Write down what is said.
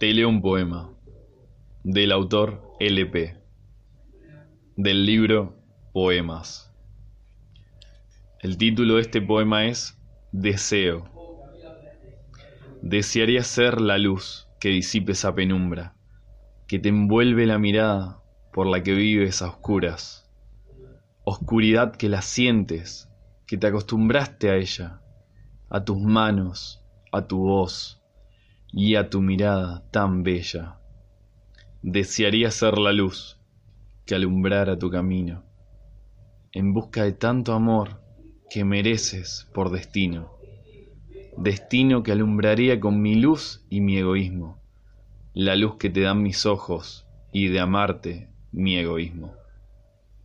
Te leo un poema del autor LP del libro Poemas. El título de este poema es Deseo. Desearía ser la luz que disipe esa penumbra, que te envuelve la mirada por la que vives a oscuras. Oscuridad que la sientes, que te acostumbraste a ella, a tus manos, a tu voz y a tu mirada tan bella. Desearía ser la luz que alumbrara tu camino, en busca de tanto amor que mereces por destino, destino que alumbraría con mi luz y mi egoísmo, la luz que te dan mis ojos y de amarte mi egoísmo.